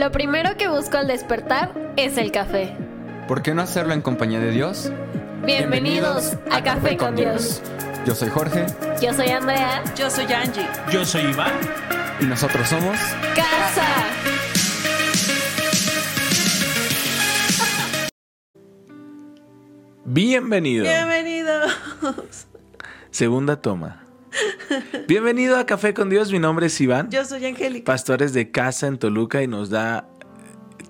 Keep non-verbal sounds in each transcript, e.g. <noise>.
Lo primero que busco al despertar es el café. ¿Por qué no hacerlo en compañía de Dios? Bienvenidos, a, Café, con Dios. Yo soy Jorge Yo soy Andrea. Yo soy Angie. Yo soy Iván. y nosotros somos... Casa. Bienvenido. Bienvenidos. Segunda toma. Bienvenido a Café con Dios. Mi nombre es Iván. Yo soy Angélica. Pastores de casa en Toluca y nos da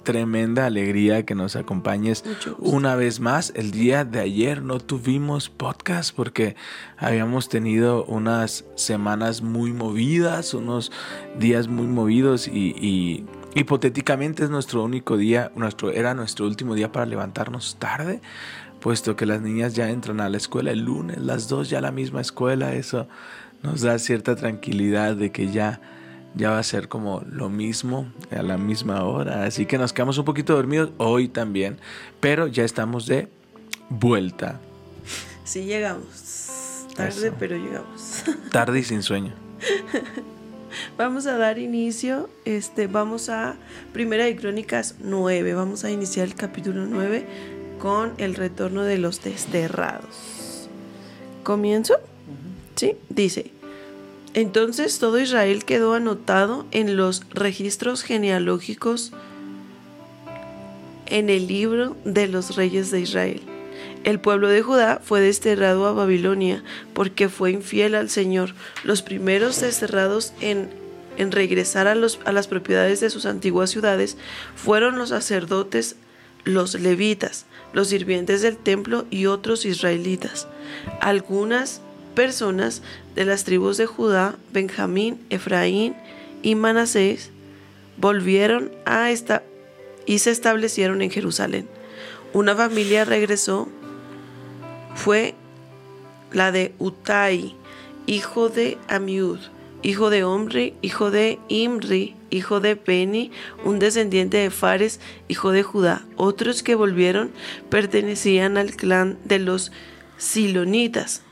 tremenda alegría que nos acompañes una vez más. El día de ayer no tuvimos podcast porque habíamos tenido unas semanas muy movidas, unos días muy movidos y, y hipotéticamente es nuestro único día, nuestro, era nuestro último día para levantarnos tarde, puesto que las niñas ya entran a la escuela el lunes, las dos ya a la misma escuela, eso nos da cierta tranquilidad de que ya ya va a ser como lo mismo a la misma hora. Así que nos quedamos un poquito dormidos hoy también, pero ya estamos de vuelta. Sí, llegamos. Tarde, Eso. pero llegamos. <laughs> Tarde y sin sueño. Vamos a dar inicio. Este, vamos a Primera de Crónicas 9. Vamos a iniciar el capítulo 9 con el retorno de los desterrados. ¿Comienzo? Dice. Entonces todo Israel quedó anotado en los registros genealógicos en el libro de los reyes de Israel. El pueblo de Judá fue desterrado a Babilonia porque fue infiel al Señor. Los primeros desterrados en, regresar a las propiedades de sus antiguas ciudades fueron los sacerdotes, los levitas, los sirvientes del templo y otros israelitas. Algunas personas de las tribus de Judá, Benjamín, Efraín y Manasés volvieron a esta y se establecieron en Jerusalén. Una familia regresó, fue la de Utai, hijo de Amiud, hijo de Omri, hijo de Imri, hijo de Beni, un descendiente de Fares, hijo de Judá. Otros que volvieron pertenecían al clan de los Silonitas,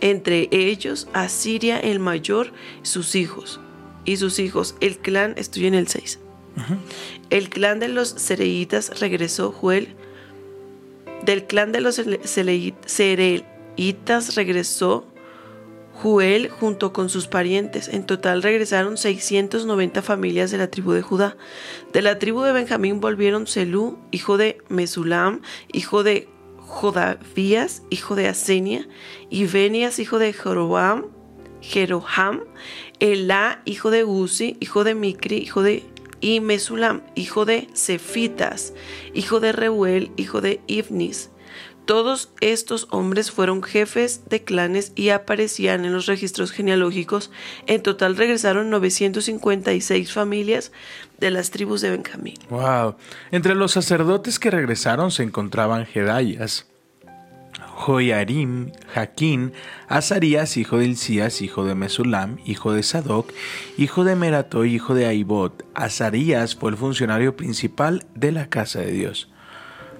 entre ellos Asiria el mayor, sus hijos. Y sus hijos, el clan, estoy en el 6. El clan de los Sereitas regresó Joel. Del clan de los Sereitas regresó Juel junto con sus parientes. En total regresaron 690 familias de la tribu de Judá. De la tribu de Benjamín volvieron Selú, hijo de Mesulam, hijo de Jodavías, hijo de Asenia, y hijo de Jeroboam, Jeroham, Elá, hijo de Uzi, hijo de Micri, hijo de y Mesulam, hijo de Cefitas, hijo de Reuel, hijo de Ibnis. Todos estos hombres fueron jefes de clanes y aparecían en los registros genealógicos. En total regresaron 956 familias de las tribus de Benjamín. Wow. Entre los sacerdotes que regresaron se encontraban Jedayas, Joyarim, Jaquín, Azarías, hijo de Hilcías, hijo de Mesulam, hijo de Sadoc, hijo de Merato, hijo de Aibot. Azarías fue el funcionario principal de la casa de Dios.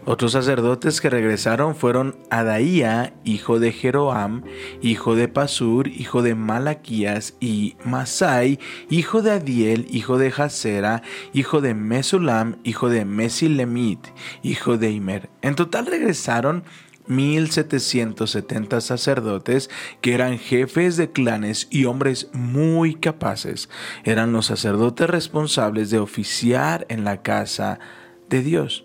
Otros sacerdotes que regresaron fueron Adaía, hijo de Jeroam, hijo de Pasur, hijo de Malaquías, y Masai, hijo de Adiel, hijo de Jasera, hijo de Mesulam, hijo de Mesilemit, hijo de Imer. En total regresaron 1770 sacerdotes que eran jefes de clanes y hombres muy capaces. Eran los sacerdotes responsables de oficiar en la casa de Dios.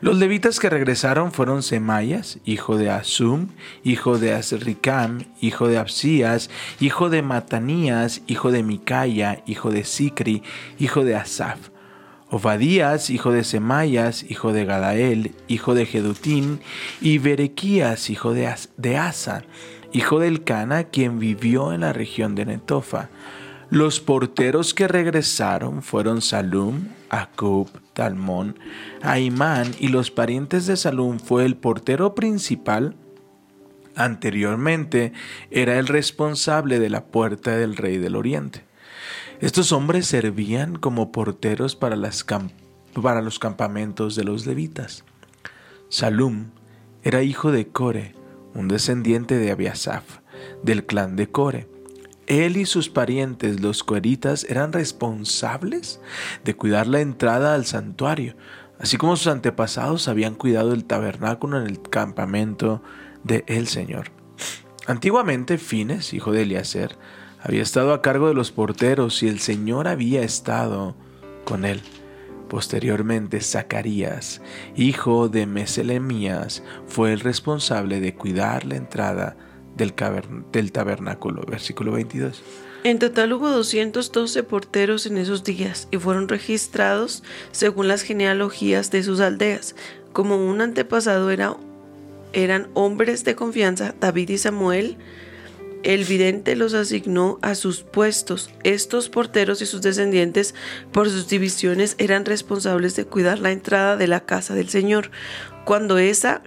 Los levitas que regresaron fueron Semayas, hijo de Asum, hijo de Azricam, hijo de Absías, hijo de Matanías, hijo de Micaya, hijo de Sicri, hijo de Asaf. Obadías, hijo de Semayas, hijo de Gadael, hijo de Jedutín, y Berequías, hijo de, As- de Asa, hijo del Cana, quien vivió en la región de Netofa. Los porteros que regresaron fueron Salum, Acub, Talmón, Aimán y los parientes de Salum fue el portero principal. Anteriormente era el responsable de la puerta del rey del oriente. Estos hombres servían como porteros para, los campamentos de los levitas. Salum era hijo de Core, un descendiente de Abiasaf, del clan de Core. Él y sus parientes, los coeritas, eran responsables de cuidar la entrada al santuario, así como sus antepasados habían cuidado el tabernáculo en el campamento de el Señor. Antiguamente, Fines, hijo de Eliezer, había estado a cargo de los porteros y el Señor había estado con él. Posteriormente, Zacarías, hijo de Meselemías, fue el responsable de cuidar la entrada del, tabernáculo. Versículo 22. En total hubo 212 porteros en esos días y fueron registrados según las genealogías de sus aldeas. Como un antepasado era, eran hombres de confianza, David y Samuel, el vidente los asignó a sus puestos. Estos porteros y sus descendientes, por sus divisiones, eran responsables de cuidar la entrada de la casa del Señor. Cuando esa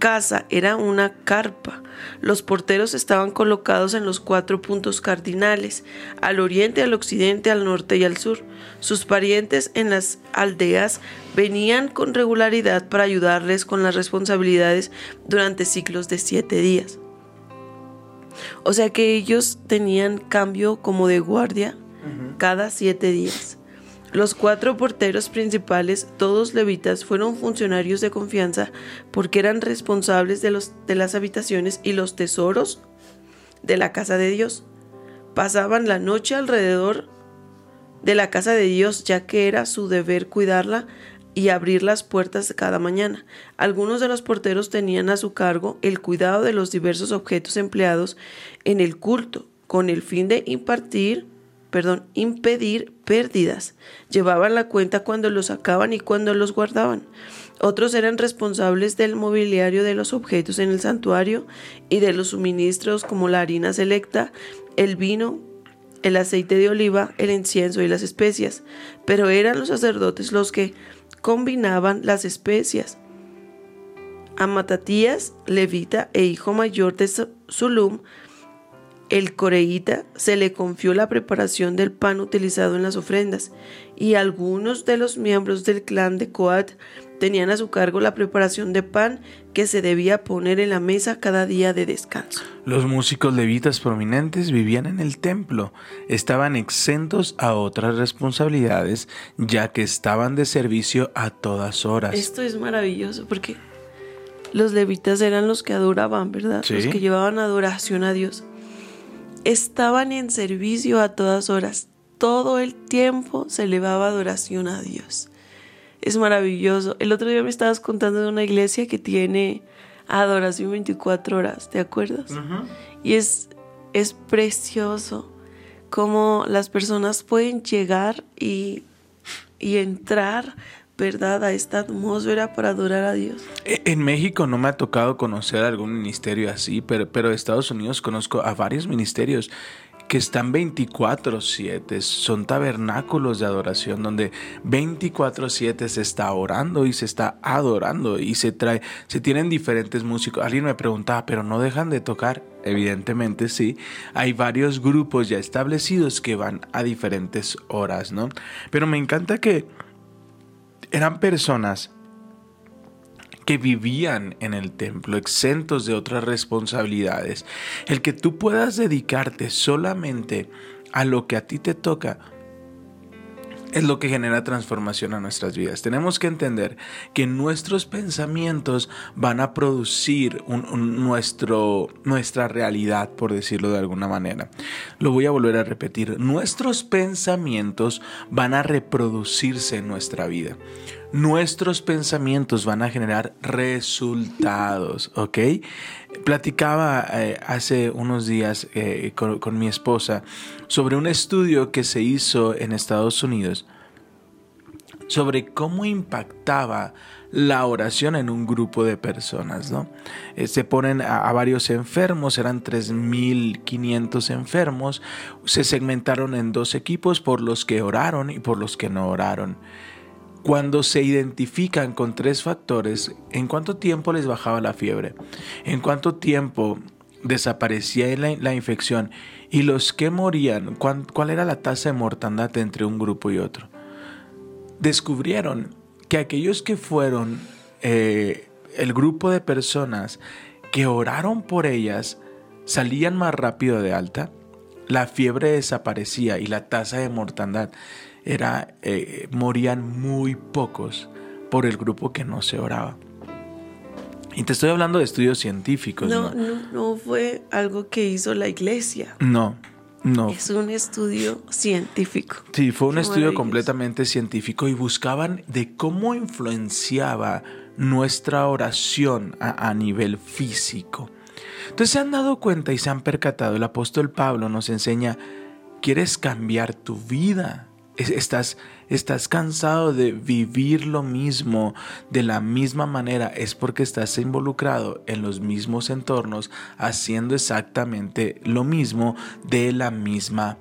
casa era una carpa. Los porteros estaban colocados en los cuatro puntos cardinales, al oriente, al occidente, al norte y al sur. Sus parientes en las aldeas venían con regularidad para ayudarles con las responsabilidades durante ciclos de siete días. O sea que ellos tenían cambio como de guardia cada siete días. Los cuatro porteros principales, todos levitas, fueron funcionarios de confianza porque eran responsables de, las habitaciones y los tesoros de la casa de Dios. Pasaban la noche alrededor de la casa de Dios ya que era su deber cuidarla y abrir las puertas cada mañana. Algunos de los porteros tenían a su cargo el cuidado de los diversos objetos empleados en el culto con el fin de impartir perdón, impedir pérdidas. Llevaban la cuenta cuando los sacaban y cuando los guardaban. Otros eran responsables del mobiliario de los objetos en el santuario y de los suministros como la harina selecta, el vino, el aceite de oliva, el incienso y las especias. Pero eran los sacerdotes los que combinaban las especias. A Matatías, levita e hijo mayor de Zulum, el coreíta se le confió la preparación del pan utilizado en las ofrendas y algunos de los miembros del clan de Coat tenían a su cargo la preparación de pan que se debía poner en la mesa cada día de descanso. Los músicos levitas prominentes vivían en el templo, estaban exentos a otras responsabilidades ya que estaban de servicio a todas horas. Esto es maravilloso porque los levitas eran los que adoraban, ¿verdad? Los que llevaban adoración a Dios estaban en servicio a todas horas. Todo el tiempo se elevaba adoración a Dios. Es maravilloso. El otro día me estabas contando de una iglesia que tiene adoración 24 horas, ¿te acuerdas? Y es, es precioso cómo las personas pueden llegar y, y entrar ¿verdad? A esta atmósfera para adorar a Dios. E, en México no me ha tocado conocer algún ministerio así, pero, pero en Estados Unidos conozco a varios ministerios que están 24/7, son tabernáculos de adoración donde 24/7 se está orando y se está adorando y se trae, se tienen diferentes músicos. Alguien me preguntaba, pero no dejan de tocar. Evidentemente sí, hay varios grupos ya establecidos que van a diferentes horas, ¿no? Pero me encanta que eran personas que vivían en el templo, exentos de otras responsabilidades. El que tú puedas dedicarte solamente a lo que a ti te toca es lo que genera transformación a nuestras vidas. Tenemos que entender que nuestros pensamientos van a producir nuestro, nuestra realidad, por decirlo de alguna manera. Lo voy a volver a repetir. Nuestros pensamientos van a reproducirse en nuestra vida. Nuestros pensamientos van a generar resultados, ¿ok? Platicaba eh, hace unos días eh, con, mi esposa sobre un estudio que se hizo en Estados Unidos sobre cómo impactaba la oración en un grupo de personas, ¿no? Eh, se ponen a, varios enfermos, eran 3.500 enfermos, se segmentaron en dos equipos por los que oraron y por los que no oraron. Cuando se identifican con tres factores, ¿en cuánto tiempo les bajaba la fiebre? ¿En cuánto tiempo desaparecía la, infección? Y los que morían, ¿cuál era la tasa de mortandad entre un grupo y otro? Descubrieron que aquellos que fueron eh, el grupo de personas que oraron por ellas salían más rápido de alta, la fiebre desaparecía y la tasa de mortandad era, eh, morían muy pocos por el grupo que no se oraba. Y te estoy hablando de estudios científicos. No, no, no fue algo que hizo la iglesia. No, no. Es un estudio científico. Sí, fue un Qué estudio completamente científico y buscaban de cómo influenciaba nuestra oración a, a nivel físico. Entonces se han dado cuenta y se han percatado, el apóstol Pablo nos enseña, ¿quieres cambiar tu vida? Es- Estás, estás cansado de vivir lo mismo de la misma manera, es porque estás involucrado en los mismos entornos, haciendo exactamente lo mismo de la misma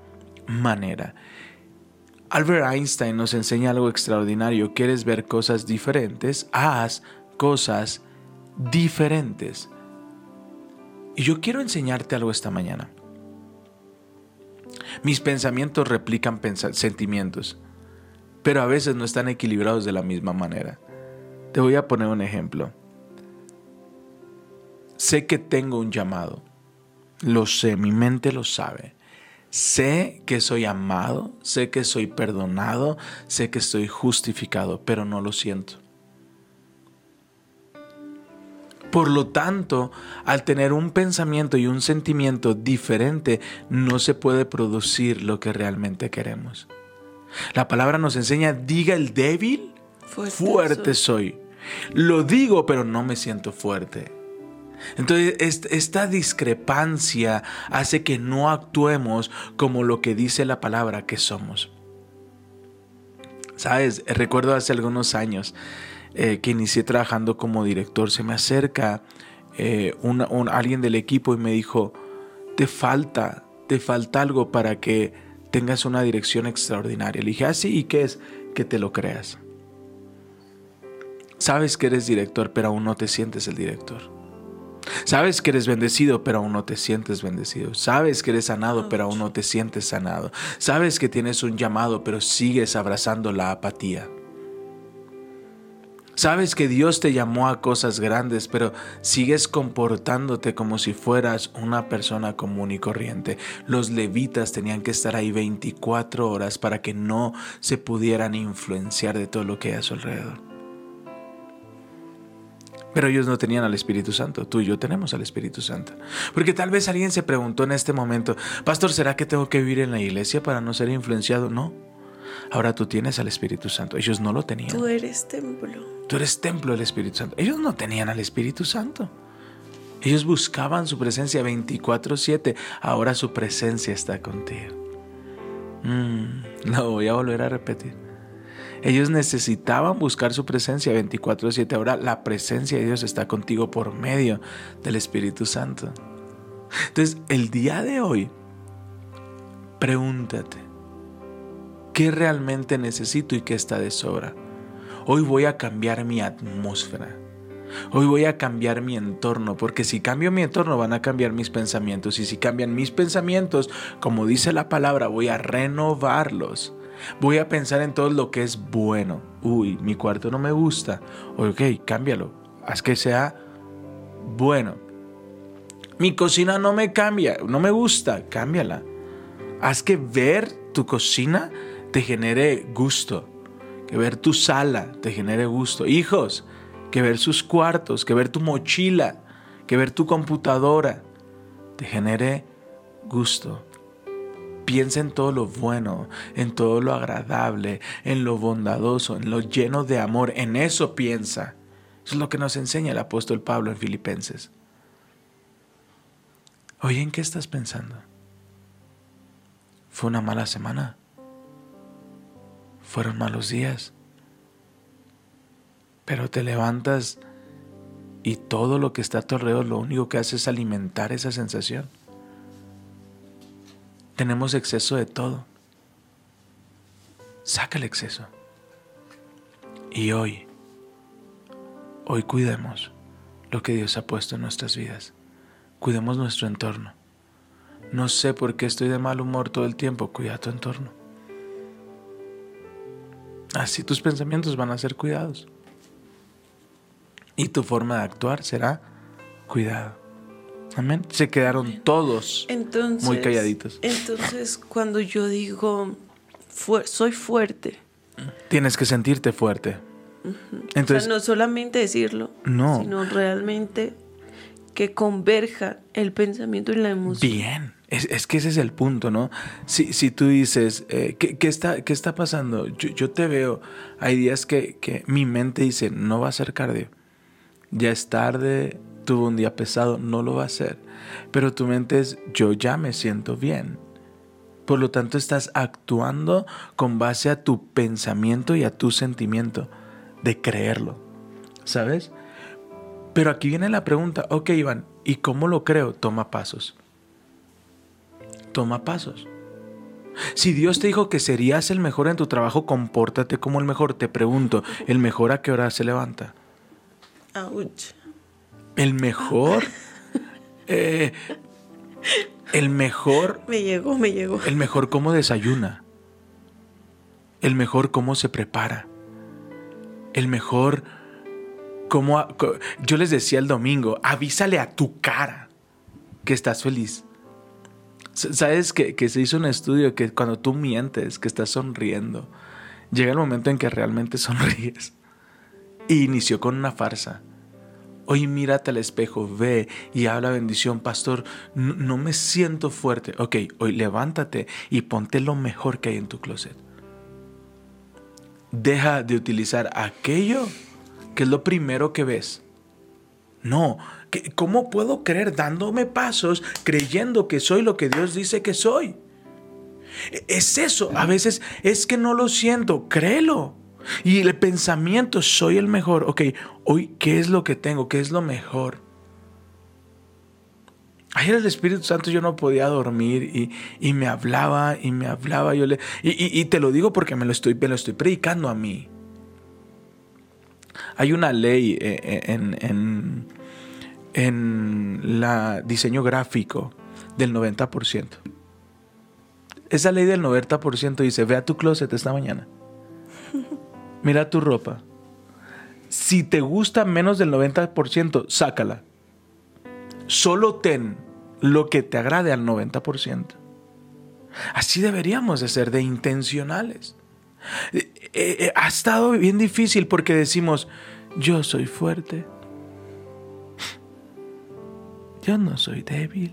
manera. Albert Einstein nos enseña algo extraordinario. ¿Quieres ver cosas diferentes? Haz cosas diferentes. Y yo quiero enseñarte algo esta mañana. Mis pensamientos replican sentimientos, pero a veces no están equilibrados de la misma manera. Te voy a poner un ejemplo. Sé que tengo un llamado. Lo sé, mi mente lo sabe. Sé que soy amado, sé que soy perdonado, sé que estoy justificado, pero no lo siento. Por lo tanto, al tener un pensamiento y un sentimiento diferente, no se puede producir lo que realmente queremos. La palabra nos enseña, diga el débil, Fuerte fuerte soy. Lo digo, pero no me siento fuerte. Entonces, est- esta discrepancia hace que no actuemos como lo que dice la palabra que somos. Sabes, recuerdo hace algunos años eh, que inicié trabajando como director, se me acerca eh, un- alguien del equipo y me dijo, te falta, te falta algo para que tengas una dirección extraordinaria. Le dije, ah, sí, ¿y qué es? Que te lo creas. Sabes que eres director, pero aún no te sientes el director. Sabes que eres bendecido, pero aún no te sientes bendecido. Sabes que eres sanado, pero aún no te sientes sanado. Sabes que tienes un llamado, pero sigues abrazando la apatía. Sabes que Dios te llamó a cosas grandes, pero sigues comportándote como si fueras una persona común y corriente. Los levitas tenían que estar ahí 24 horas para que no se pudieran influenciar de todo lo que hay a su alrededor. Pero ellos no tenían al Espíritu Santo. Tú y yo tenemos al Espíritu Santo. Porque tal vez alguien se preguntó en este momento, Pastor, ¿será que tengo que vivir en la iglesia para no ser influenciado? No. Ahora tú tienes al Espíritu Santo. Ellos no lo tenían. Tú eres templo. Tú eres templo del Espíritu Santo. Ellos no tenían al Espíritu Santo. Ellos buscaban su presencia 24/7. Ahora su presencia está contigo. Mm, lo voy a volver a repetir. Ellos necesitaban buscar su presencia 24/7. Ahora la presencia de Dios está contigo por medio del Espíritu Santo. Entonces, el día de hoy, pregúntate, ¿qué realmente necesito y qué está de sobra? Hoy voy a cambiar mi atmósfera. Hoy voy a cambiar mi entorno, porque si cambio mi entorno van a cambiar mis pensamientos. Y si cambian mis pensamientos, como dice la palabra, voy a renovarlos. Voy a pensar en todo lo que es bueno. Uy, mi cuarto no me gusta. Ok, cámbialo. Haz que sea bueno. Mi cocina no me cambia, no me gusta, cámbiala. Haz que ver tu cocina te genere gusto. Que ver tu sala te genere gusto. Hijos, que ver sus cuartos, que ver tu mochila, que ver tu computadora te genere gusto. Piensa en todo lo bueno, en todo lo agradable, en lo bondadoso, en lo lleno de amor. En eso piensa. Eso es lo que nos enseña el apóstol Pablo en Filipenses. Oye, ¿en qué estás pensando? ¿Fue una mala semana? ¿Fueron malos días? Pero te levantas y todo lo que está a tu alrededor lo único que hace es alimentar esa sensación. Tenemos exceso de todo. Saca el exceso. Y hoy, hoy cuidemos lo que Dios ha puesto en nuestras vidas. Cuidemos nuestro entorno. No sé por qué estoy de mal humor todo el tiempo. Cuida tu entorno. Así tus pensamientos van a ser cuidados. Y tu forma de actuar será cuidado. Amén. Se quedaron todos Entonces, muy calladitos. Entonces, cuando yo digo, fu- soy fuerte, Tienes que sentirte fuerte. Entonces, sea, no solamente decirlo, No. sino realmente que converja el pensamiento y la emoción. Bien, es, es que ese es el punto, ¿no? Si, si tú dices, eh, ¿qué, qué está, ¿qué está pasando? Yo, yo te veo, hay días que, que mi mente dice, no va a ser cardio, ya es tarde, tuvo un día pesado, no lo va a hacer. Pero tu mente es, yo ya me siento bien. Por lo tanto, estás actuando con base a tu pensamiento y a tu sentimiento de creerlo, ¿sabes? Pero aquí viene la pregunta, ok Iván, ¿y cómo lo creo? Toma pasos. Toma pasos. Si Dios te dijo que serías el mejor en tu trabajo, compórtate como el mejor. Te pregunto, ¿el mejor a qué hora se levanta? Ouch. ¿El mejor? <laughs> Eh, el mejor, Me llegó, me llegó. el mejor cómo desayuna. El mejor cómo se prepara. El mejor cómo... Yo les decía el domingo, avísale a tu cara que estás feliz. ¿Sabes que, se hizo un estudio que cuando tú mientes, que estás sonriendo, llega el momento en que realmente <laughs> sonríes? Y inició con una farsa. Hoy mírate al espejo, ve y habla bendición, pastor. No, me siento fuerte. Ok, hoy levántate y ponte lo mejor que hay en tu closet. Deja de utilizar aquello que es lo primero que ves. No, ¿qué- ¿cómo puedo creer dándome pasos creyendo que soy lo que Dios dice que soy? Es eso, a veces es que no lo siento, créelo. Y el pensamiento, soy el mejor. Ok, hoy, ¿qué es lo que tengo? ¿Qué es lo mejor? Ayer el Espíritu Santo yo no podía dormir y, y me hablaba y me hablaba. Yo le, y, y- te lo digo porque me lo, estoy, me lo estoy predicando a mí. Hay una ley eh, eh, en, en la diseño gráfico del 90%. Esa ley del 90% dice, ve a tu closet esta mañana. <laughs> Mira tu ropa. Si te gusta menos del 90%, sácala. Solo ten lo que te agrade al 90%. Así deberíamos de ser, de intencionales. Eh, eh, eh, ha estado bien difícil porque decimos, yo soy fuerte. Yo no soy débil.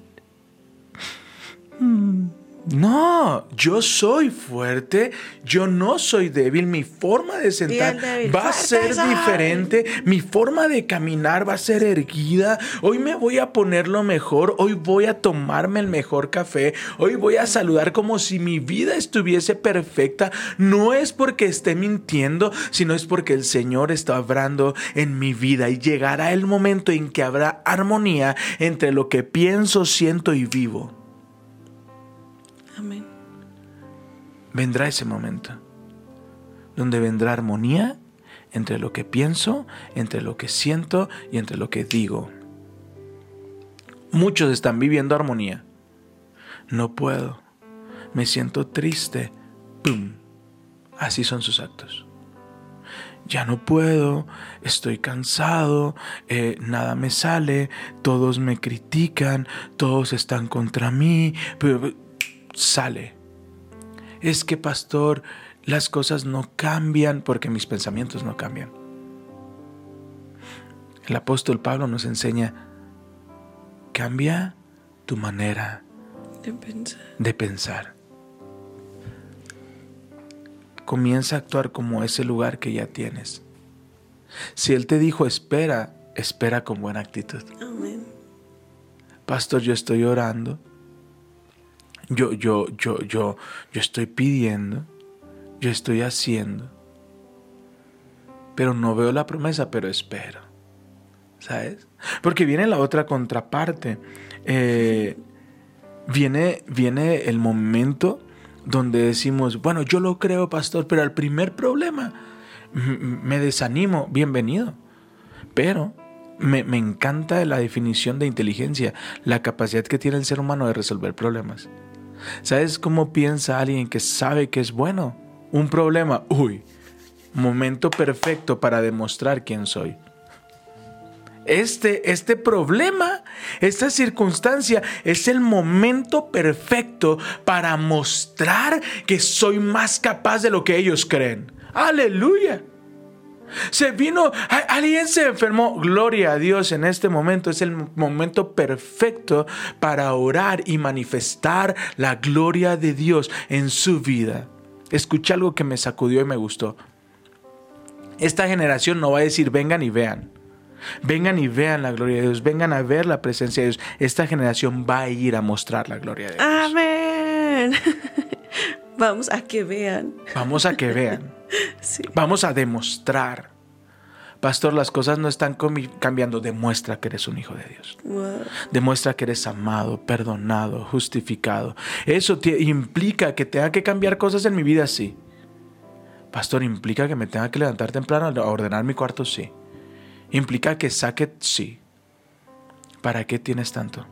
Mm, No, yo soy fuerte, yo no soy débil, mi forma de sentar débil, va a ser soy. diferente, mi forma de caminar va a ser erguida, hoy me voy a poner lo mejor, hoy voy a tomarme el mejor café, hoy voy a saludar como si mi vida estuviese perfecta, no es porque esté mintiendo, sino es porque el Señor está obrando en mi vida y llegará el momento en que habrá armonía entre lo que pienso, siento y vivo. Amén. vendrá ese momento, donde vendrá armonía entre lo que pienso, entre lo que siento y entre lo que digo. Muchos están viviendo armonía. No puedo. Me siento triste. ¡Pum! Así son sus actos. Ya no puedo, estoy cansado, eh, nada me sale, todos me critican, todos están contra mí, sale. Es que, pastor, las cosas no cambian porque mis pensamientos no cambian. El apóstol Pablo nos enseña, cambia tu manera De pensar. de pensar. Comienza a actuar como ese lugar que ya tienes. Si Él te dijo espera, espera con buena actitud. Amén. Pastor, yo estoy orando. Yo, yo, yo, yo, yo estoy pidiendo. Yo estoy haciendo. Pero no veo la promesa, pero espero. ¿Sabes? Porque viene la otra contraparte. Eh, viene, viene el momento donde decimos, bueno, yo lo creo, pastor, pero al primer problema me desanimo, bienvenido. Pero me, me encanta la definición de inteligencia, la capacidad que tiene el ser humano de resolver problemas. ¿Sabes cómo piensa alguien que sabe que es bueno? Un problema, uy, momento perfecto para demostrar quién soy. este, este problema, esta circunstancia es el momento perfecto para mostrar que soy más capaz de lo que ellos creen. Aleluya. Se vino, alguien se enfermó. Gloria a Dios en este momento. Es el momento perfecto para orar y manifestar la gloria de Dios en su vida. Escuché algo que me sacudió y me gustó. Esta generación no va a decir vengan y vean. Vengan y vean la gloria de Dios. Vengan a ver la presencia de Dios. Esta generación va a ir a mostrar la gloria de Dios. Amén. <laughs> Vamos a que vean. Vamos a que vean. Vamos a demostrar. Pastor, las cosas no están cambiando. Demuestra que eres un hijo de Dios. Demuestra que eres amado, perdonado, justificado. Eso implica que tenga que cambiar cosas en mi vida, sí. Pastor, implica que me tenga que levantar temprano a ordenar mi cuarto, sí. Implica que saque, sí. ¿Para qué tienes tanto?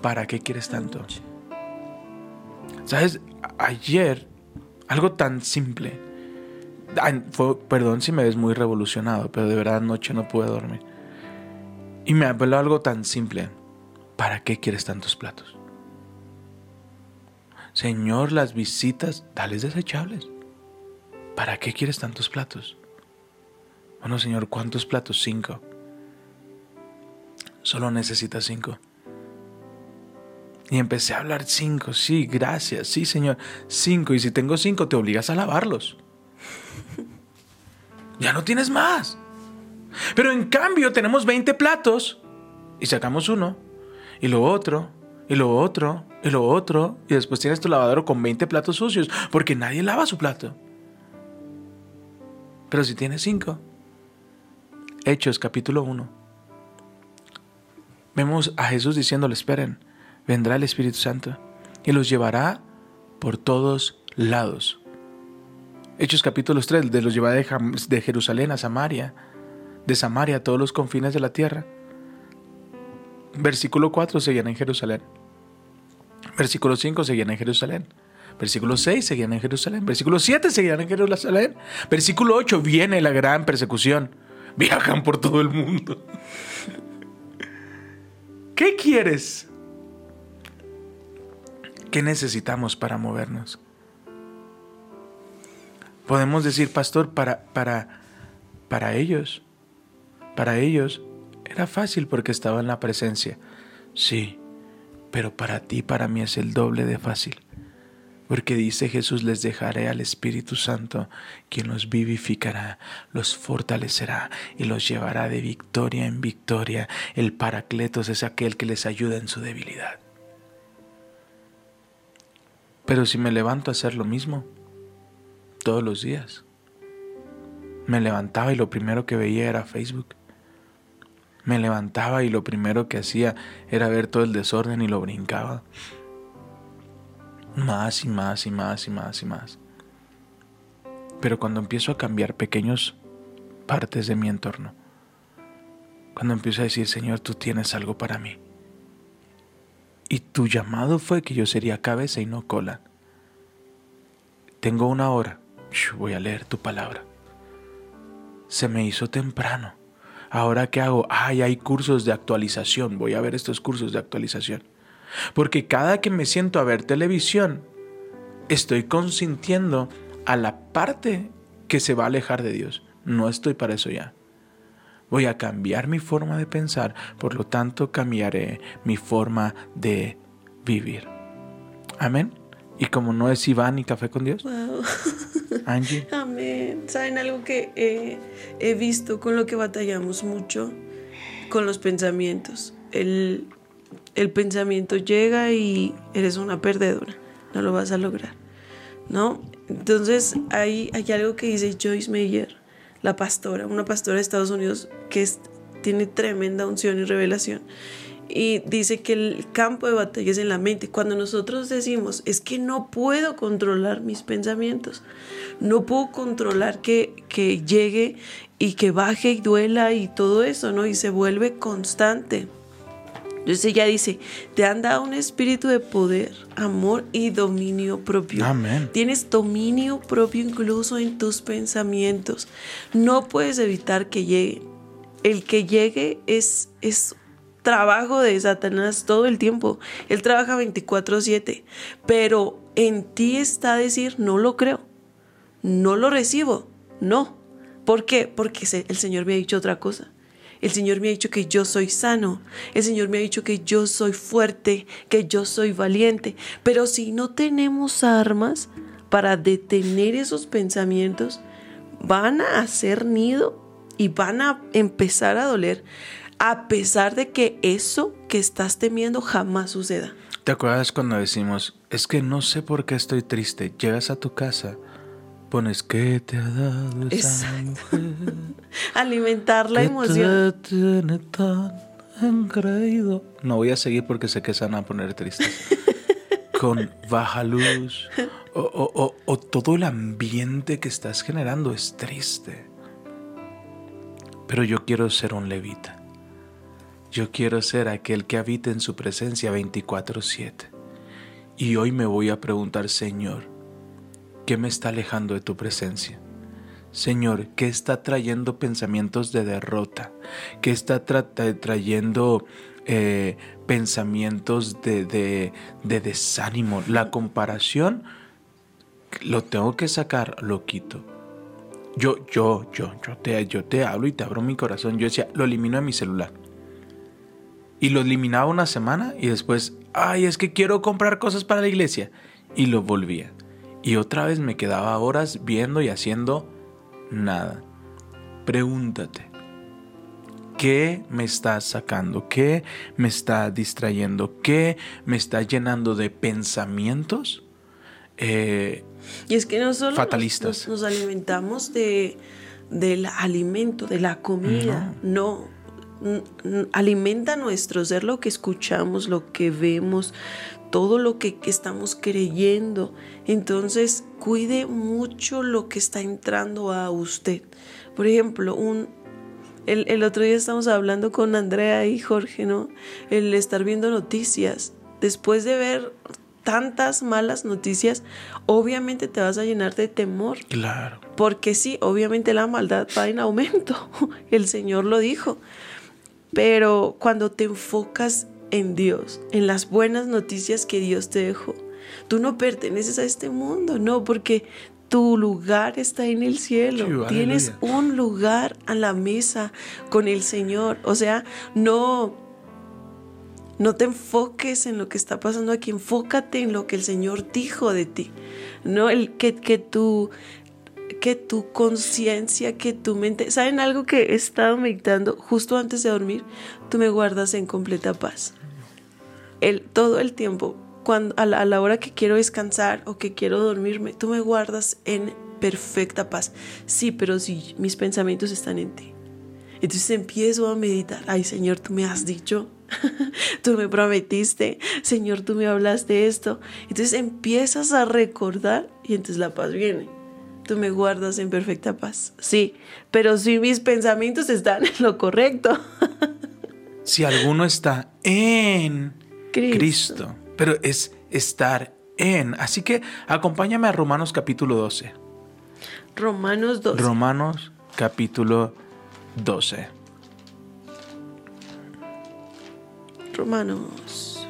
¿Para qué quieres tanto? ¿Sabes? Ayer, algo tan simple. Perdón si me ves muy revolucionado, pero de verdad anoche no pude dormir. Y me habló algo tan simple. ¿Para qué quieres tantos platos? Señor, las visitas, dales desechables. ¿Para qué quieres tantos platos? Bueno, Señor, ¿cuántos platos? Cinco. Solo necesitas cinco. Y empecé a hablar cinco, sí, gracias, sí, Señor, cinco. Y si tengo cinco, te obligas a lavarlos. Ya no tienes más. Pero en cambio tenemos 20 platos y sacamos uno, y lo otro, y lo otro, y lo otro, y después tienes tu lavadero con 20 platos sucios, porque nadie lava su plato. Pero si tienes cinco, Hechos capítulo 1, vemos a Jesús diciéndole, esperen, vendrá el Espíritu Santo y los llevará por todos lados. Hechos capítulo 3, de los llevará de Jerusalén a Samaria, de Samaria a todos los confines de la tierra. Versículo 4 seguían en Jerusalén. Versículo 5 seguían en Jerusalén. Versículo 6 seguían en Jerusalén. Versículo 7 seguían en Jerusalén. Versículo 8 viene la gran persecución. Viajan por todo el mundo. ¿Qué quieres? ¿Qué necesitamos para movernos? Podemos decir, pastor, para, para, para ellos, para ellos era fácil porque estaba en la presencia. Sí, pero para ti, para mí es el doble de fácil. Porque dice Jesús, les dejaré al Espíritu Santo, quien los vivificará, los fortalecerá y los llevará de victoria en victoria. El Paracletos es aquel que les ayuda en su debilidad. Pero si me levanto a hacer lo mismo, todos los días, me levantaba y lo primero que veía era Facebook. Me levantaba y lo primero que hacía era ver todo el desorden y lo brincaba más y más y más y más y más. Pero cuando empiezo a cambiar pequeños partes de mi entorno, cuando empiezo a decir, Señor, tú tienes algo para mí, y tu llamado fue que yo sería cabeza y no cola, tengo una hora, voy a leer tu palabra. Se me hizo temprano. Ahora qué hago? Ay, hay cursos de actualización. Voy a ver estos cursos de actualización. Porque cada que me siento a ver televisión, estoy consintiendo a la parte que se va a alejar de Dios. No estoy para eso ya. Voy a cambiar mi forma de pensar, por lo tanto cambiaré mi forma de vivir. Amén. Y como no es Iván y café con Dios. <laughs> Angie. Amén. ¿Saben algo que he visto con lo que batallamos mucho? Con los pensamientos. El el pensamiento llega y eres una perdedora, no lo vas a lograr, ¿no? Entonces hay, hay algo que dice Joyce Meyer, la pastora, una pastora de Estados Unidos que tiene tremenda unción y revelación. Y dice que el campo de batalla es en la mente. Cuando nosotros decimos, es que no puedo controlar mis pensamientos, no puedo controlar que, que llegue y que baje y duela y todo eso, ¿no? Y se vuelve constante. Entonces ella dice, te han dado un espíritu de poder, amor y dominio propio. Amén. Tienes dominio propio incluso en tus pensamientos. No puedes evitar que lleguen. el que llegue es, es trabajo de Satanás todo el tiempo. Él trabaja 24/7, pero en ti está decir, no lo creo, no lo recibo, no. ¿Por qué? Porque el Señor me ha dicho otra cosa. El Señor me ha dicho que yo soy sano. El Señor me ha dicho que yo soy fuerte, que yo soy valiente. Pero si no tenemos armas para detener esos pensamientos, van a hacer nido y van a empezar a doler a pesar de que eso que estás temiendo jamás suceda. ¿Te acuerdas cuando decimos, es que no sé por qué estoy triste? Llegas a tu casa, pones, ¿qué te ha dado esa mujer? <laughs> Alimentar la ¿Qué emoción. te tiene tan engreído? No voy a seguir porque sé que se van a poner tristes. <laughs> Con baja luz o, o- o- o todo el ambiente que estás generando es triste. Pero yo quiero ser un levita. Yo quiero ser aquel que habita en su presencia 24/7. Y hoy me voy a preguntar, Señor, ¿qué me está alejando de tu presencia? Señor, ¿qué está trayendo pensamientos de derrota? ¿Qué está tra- trayendo eh, pensamientos de, de- de desánimo? La comparación, lo tengo que sacar, lo quito. Yo, yo, yo, yo te, yo te hablo y te abro mi corazón. Yo decía, lo elimino de mi celular. Y lo eliminaba una semana y después, ay, es que quiero comprar cosas para la iglesia. Y lo volvía. Y otra vez me quedaba horas viendo y haciendo nada. Pregúntate, ¿qué me está sacando? ¿Qué me está distrayendo? ¿Qué me está llenando de pensamientos? Eh, Y es que no solo nos- Fatalistas. Nos, nos alimentamos de, del alimento, de la comida, no. Alimenta nuestro ser lo que escuchamos, lo que vemos, todo lo que, estamos creyendo. Entonces, cuide mucho lo que está entrando a usted. Por ejemplo, un, el, el otro día estamos hablando con Andrea y Jorge, ¿no? El estar viendo noticias. Después de ver tantas malas noticias, obviamente te vas a llenar de temor. claro. Porque sí, obviamente la maldad va en aumento. <laughs> El Señor lo dijo. Pero cuando te enfocas en Dios, en las buenas noticias que Dios te dejó, tú no perteneces a este mundo, no, porque tu lugar está en el cielo. Tienes un lugar a la mesa con el Señor. O sea, no no te enfoques en lo que está pasando aquí, enfócate en lo que el Señor dijo de ti. No el que, que tu que tu conciencia, que tu mente, ¿saben algo que he estado meditando justo antes de dormir? Tú me guardas en completa paz. El, todo el tiempo, cuando, a, la, hora que quiero descansar o que quiero dormirme, tú me guardas en perfecta paz. Sí, pero si mis pensamientos están en ti. Entonces empiezo a meditar. Ay, Señor, tú me has dicho, <laughs> tú me prometiste, Señor, tú me hablaste esto. Entonces empiezas a recordar y entonces la paz viene. Tú me guardas en perfecta paz. Sí, pero si mis pensamientos están en lo correcto. <laughs> Si alguno está en Cristo. Cristo, pero es estar en. Así que acompáñame a Romanos capítulo 12. Romanos 2. Romanos capítulo 12. Romanos.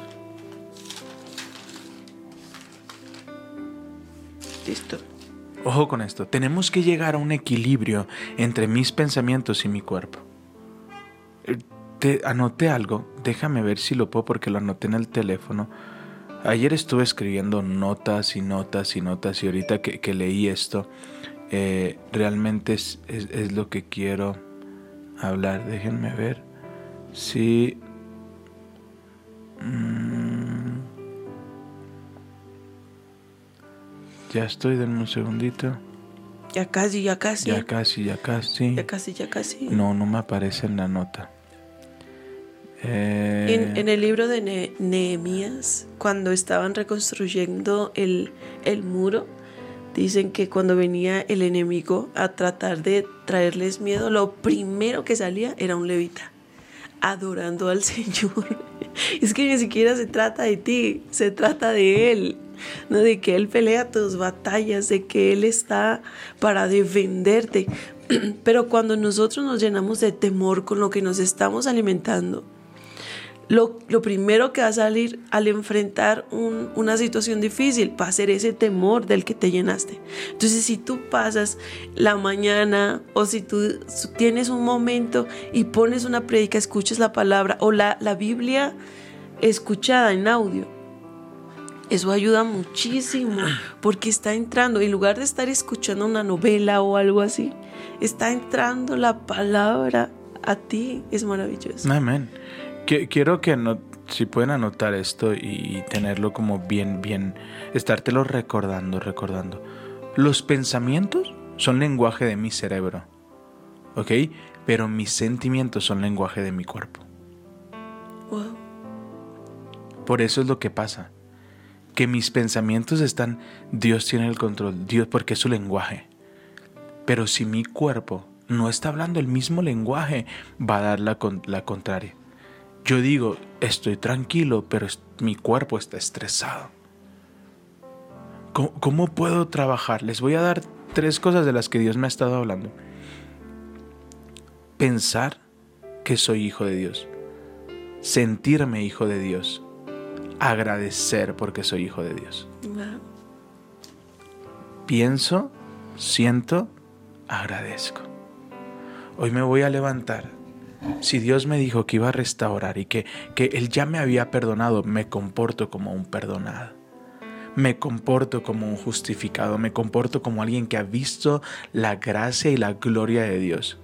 Listo. Ojo con esto, tenemos que llegar a un equilibrio entre mis pensamientos y mi cuerpo. Eh, Te anoté algo, déjame ver si lo puedo porque lo anoté en el teléfono. Ayer estuve escribiendo notas y notas y notas y ahorita que, leí esto, eh, realmente es lo que quiero hablar. Déjenme ver si... Mm, ya estoy, denme un segundito. Ya casi, ya casi. Ya casi, ya casi. Ya casi, ya casi. No, no me aparece en la nota. Eh, En, en el libro de Ne- Nehemías, cuando estaban reconstruyendo el, el muro, dicen que cuando venía el enemigo a tratar de traerles miedo, lo primero que salía era un levita, adorando al <laughs> Señor. Es que ni siquiera se trata de ti, se trata de Él. ¿no? de que Él pelea tus batallas, de que Él está para defenderte. <clears throat> Pero cuando nosotros nos llenamos de temor con lo que nos estamos alimentando, lo, lo primero que va a salir al enfrentar un- una situación difícil va a ser ese temor del que te llenaste. Entonces, si tú pasas la mañana o si tú tienes un momento y pones una predica, escuchas la palabra o la, la Biblia escuchada en audio, eso ayuda muchísimo porque está entrando, en lugar de estar escuchando una novela o algo así, está entrando la palabra a ti. Es maravilloso. Amén. Qui- Quiero que no, si pueden anotar esto y tenerlo como bien, bien, estártelo recordando, recordando. Los pensamientos son lenguaje de mi cerebro, ¿ok? Pero mis sentimientos son lenguaje de mi cuerpo. Wow. Por eso es lo que pasa. Que mis pensamientos están, Dios tiene el control, Dios porque es su lenguaje. Pero si mi cuerpo no está hablando el mismo lenguaje, va a dar la, la contraria. Yo digo, estoy tranquilo, pero mi cuerpo está estresado. ¿Cómo, cómo puedo trabajar? Les voy a dar tres cosas de las que Dios me ha estado hablando. Pensar que soy hijo de Dios. Sentirme hijo de Dios agradecer porque soy hijo de Dios. Wow. Pienso, siento, agradezco. Hoy me voy a levantar. Si Dios me dijo que iba a restaurar y que, que Él ya me había perdonado, me comporto como un perdonado. Me comporto como un justificado, me comporto como alguien que ha visto la gracia y la gloria de Dios.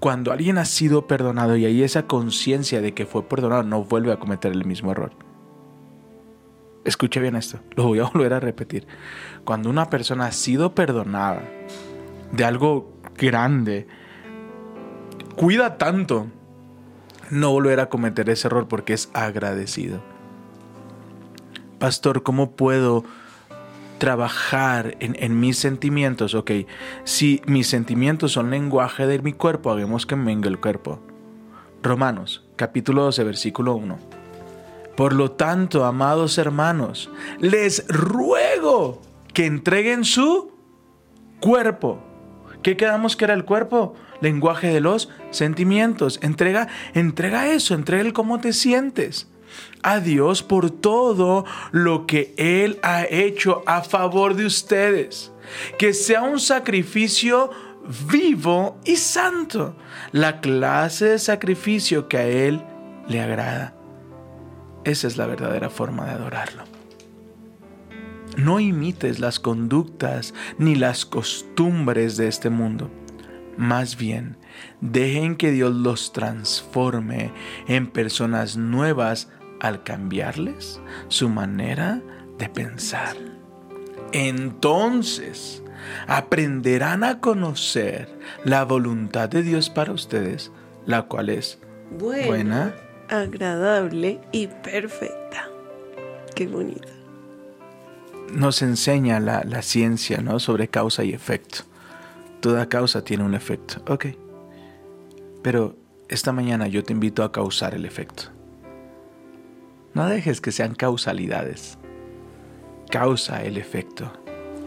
Cuando alguien ha sido perdonado y hay esa conciencia de que fue perdonado, no vuelve a cometer el mismo error. Escuche bien esto, lo voy a <laughs> volver a repetir. Cuando una persona ha sido perdonada de algo grande, cuida tanto no volver a cometer ese error porque es agradecido. Pastor, ¿cómo puedo trabajar en, en mis sentimientos? Ok, si mis sentimientos son lenguaje de mi cuerpo, hagamos que venga el cuerpo. Romanos, capítulo 12, versículo 1. Por lo tanto, amados hermanos, les ruego que entreguen su cuerpo. ¿Qué quedamos que era el cuerpo? Lenguaje de los sentimientos. Entrega, entrega eso, entrega el cómo te sientes. A Dios por todo lo que Él ha hecho a favor de ustedes. Que sea un sacrificio vivo y santo. La clase de sacrificio que a Él le agrada. Esa es la verdadera forma de adorarlo. No imites las conductas ni las costumbres de este mundo. Más bien, dejen que Dios los transforme en personas nuevas al cambiarles su manera de pensar. Entonces, aprenderán a conocer la voluntad de Dios para ustedes, la cual es Buena, Buena. agradable y perfecta. Qué bonita. nos enseña la, la ciencia ¿no? sobre causa y efecto. Toda causa tiene un efecto. Ok. Pero esta mañana yo te invito a causar el efecto. No dejes que sean causalidades. Causa el efecto.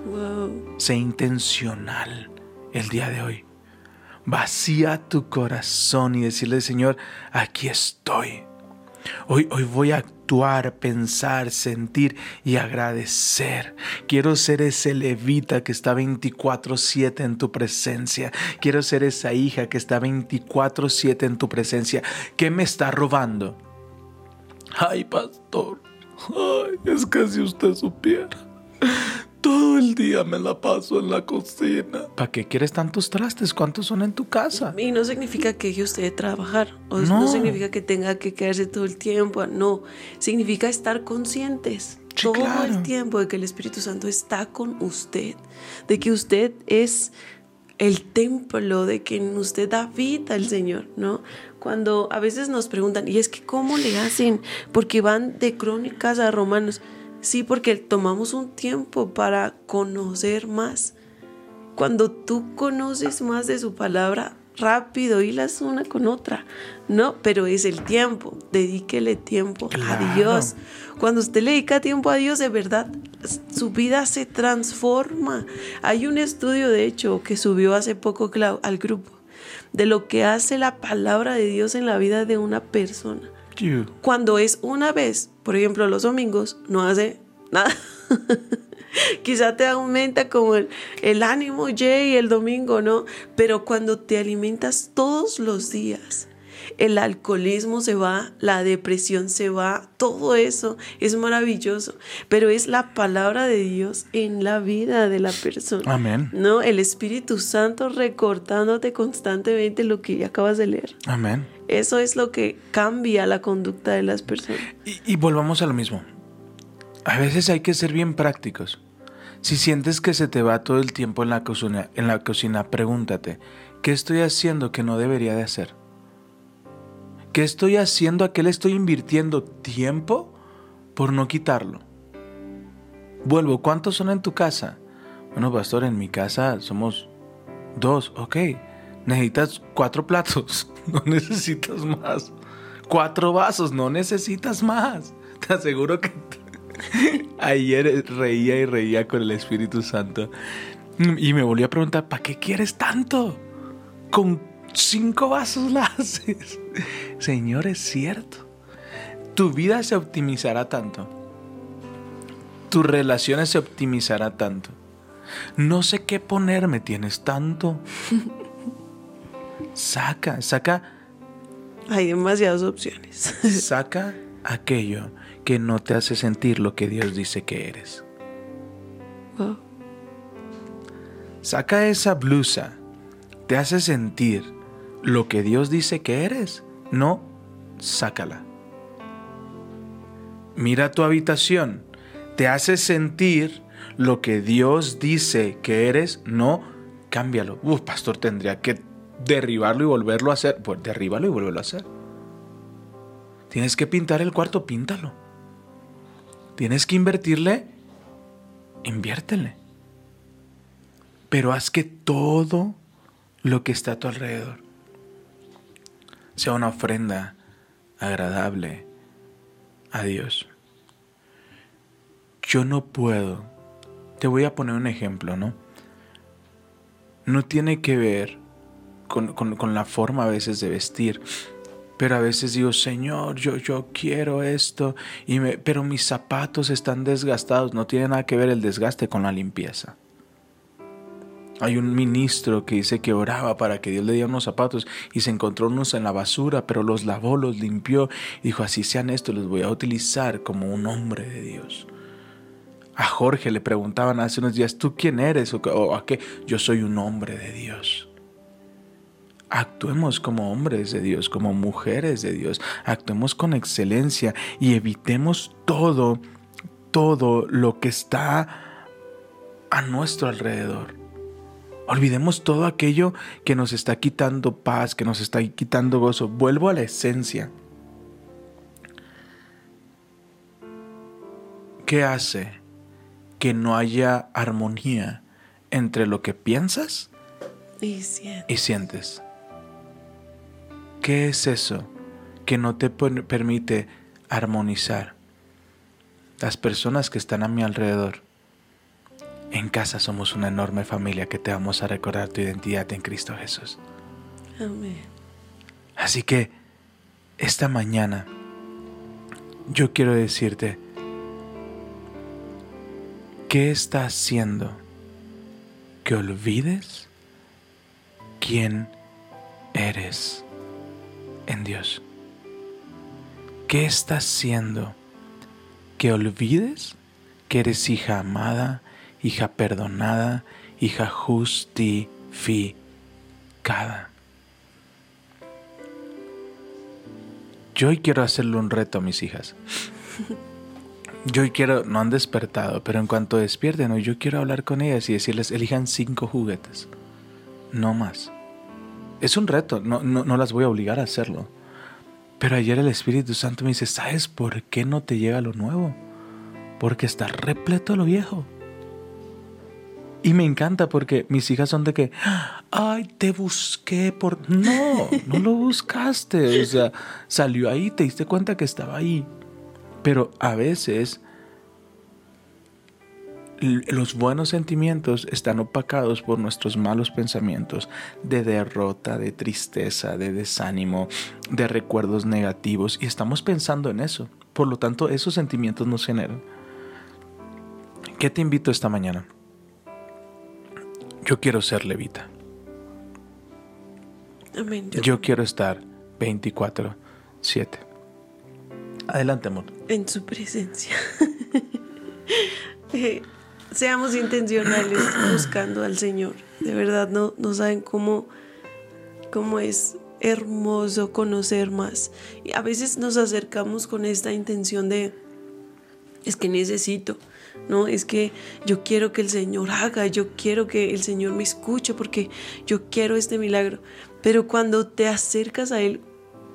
Wow. Sé intencional el día de hoy. Vacía tu corazón y decirle, Señor, aquí estoy. Hoy, hoy voy a actuar, pensar, sentir y agradecer. Quiero ser ese levita que está 24/7 en tu presencia. Quiero ser esa hija que está 24/7 en tu presencia. ¿Qué me está robando? Ay, pastor. Ay, es que si usted supiera. Todo el día me la paso en la cocina. ¿Para qué quieres tantos trastes? ¿Cuántos son en tu casa? Y no significa que deje usted de trabajar, o No. no. significa que tenga que quedarse todo el tiempo, no, significa estar conscientes Sí, todo claro. el tiempo de que el Espíritu Santo está con usted, de que usted es el templo, de que en usted habita el Señor, ¿no? Cuando a veces nos preguntan, ¿y es que cómo le hacen? Porque van de crónicas a romanos. Sí, porque tomamos un tiempo para conocer más. Cuando tú conoces más de su palabra, rápido hilas una con otra. No, pero es el tiempo. Dedíquele tiempo Claro. a Dios. Cuando usted le dedica tiempo a Dios, de verdad, su vida se transforma. Hay un estudio, de hecho, que subió hace poco al grupo, de lo que hace la palabra de Dios en la vida de una persona. Cuando es una vez, por ejemplo, los domingos, no hace nada. <laughs> Quizá te aumenta como el, el ánimo, Jay, el domingo, ¿no? Pero cuando te alimentas todos los días, el alcoholismo se va, la depresión se va, todo eso es maravilloso, pero es la palabra de Dios en la vida de la persona. Amén. No, el Espíritu Santo recortándote constantemente lo que acabas de leer. Amén. Eso es lo que cambia la conducta de las personas. Y, volvamos a lo mismo. A veces hay que ser bien prácticos. Si sientes que se te va todo el tiempo en la cocina, en la cocina, pregúntate, ¿qué estoy haciendo que no debería de hacer? ¿Qué estoy haciendo a qué le estoy invirtiendo tiempo por no quitarlo? Vuelvo, ¿cuántos son en tu casa? Bueno, pastor, en mi casa somos dos, ok. Necesitas cuatro platos, <laughs> no necesitas más. Cuatro vasos, no necesitas más. Te aseguro que <laughs> ayer reía y reía con el Espíritu Santo. Y me volví a preguntar, ¿para qué quieres tanto? Con cinco vasos la haces. Señor, es cierto. Tu vida se optimizará tanto. Tus relaciones se optimizará tanto. No sé qué ponerme, tienes tanto. <laughs> Saca, saca, Hay demasiadas opciones. <laughs> saca aquello que no te hace sentir lo que Dios dice que eres. Wow. Saca esa blusa. Te hace sentir lo que Dios dice que eres. No, sácala. Mira tu habitación. Te hace sentir lo que Dios dice que eres. No, cámbialo. Uf, pastor, tendría que derribarlo y volverlo a hacer. Pues derríbalo y vuélvelo a hacer. Tienes que pintar el cuarto, píntalo. Tienes que invertirle, inviértele. Pero haz que todo lo que está a tu alrededor sea una ofrenda agradable a Dios. Yo no puedo. Te voy a poner un ejemplo, ¿no? No tiene que ver con, la forma a veces de vestir. Pero a veces digo, Señor, yo, yo quiero esto, y me- pero mis zapatos están desgastados. No tiene nada que ver el desgaste con la limpieza. Hay un ministro que dice que oraba para que Dios le diera unos zapatos y se encontró unos en la basura, pero los lavó, los limpió y dijo, así sean estos, los voy a utilizar como un hombre de Dios. A Jorge le preguntaban hace unos días, ¿tú quién eres? ¿O, o a qué? Yo soy un hombre de Dios. Actuemos como hombres de Dios, como mujeres de Dios. Actuemos con excelencia y evitemos todo, todo lo que está a nuestro alrededor. Olvidemos todo aquello que nos está quitando paz, que nos está quitando gozo. Vuelvo a la esencia. ¿Qué hace que no haya armonía entre lo que piensas Y siento. y sientes? ¿Qué es eso que no te permite armonizar? Las personas que están a mi alrededor. En casa somos una enorme familia que te vamos a recordar tu identidad en Cristo Jesús. Amén. Así que esta mañana yo quiero decirte, ¿qué está haciendo que olvides quién eres en Dios? ¿Qué está haciendo que olvides que eres hija amada, hija perdonada, hija justificada? Yo hoy quiero hacerle un reto a mis hijas. <laughs> Yo hoy quiero, no han despertado, pero en cuanto despierten, hoy yo quiero hablar con ellas y decirles, elijan cinco juguetes, no más. Es un reto, no, no, no las voy a obligar a hacerlo. Pero ayer el Espíritu Santo me dice, ¿sabes por qué no te llega lo nuevo? Porque está repleto lo viejo. Y me encanta porque mis hijas son de que, ay, te busqué por... No, no lo <laughs> buscaste. O sea, salió ahí, te diste cuenta que estaba ahí. Pero a veces los buenos sentimientos están opacados por nuestros malos pensamientos de derrota, de tristeza, de desánimo, de recuerdos negativos y estamos pensando en eso. Por lo tanto, esos sentimientos nos generan. ¿Qué te invito esta mañana? Yo quiero ser levita. Amén. Yo quiero estar 24/7. Adelante, amor. En su presencia. <laughs> Seamos intencionales buscando al Señor. De verdad, no, no saben cómo, cómo es hermoso conocer más. Y a veces nos acercamos con esta intención de, es que necesito, ¿no? Es que yo quiero que el Señor haga, yo quiero que el Señor me escuche porque yo quiero este milagro. Pero cuando te acercas a Él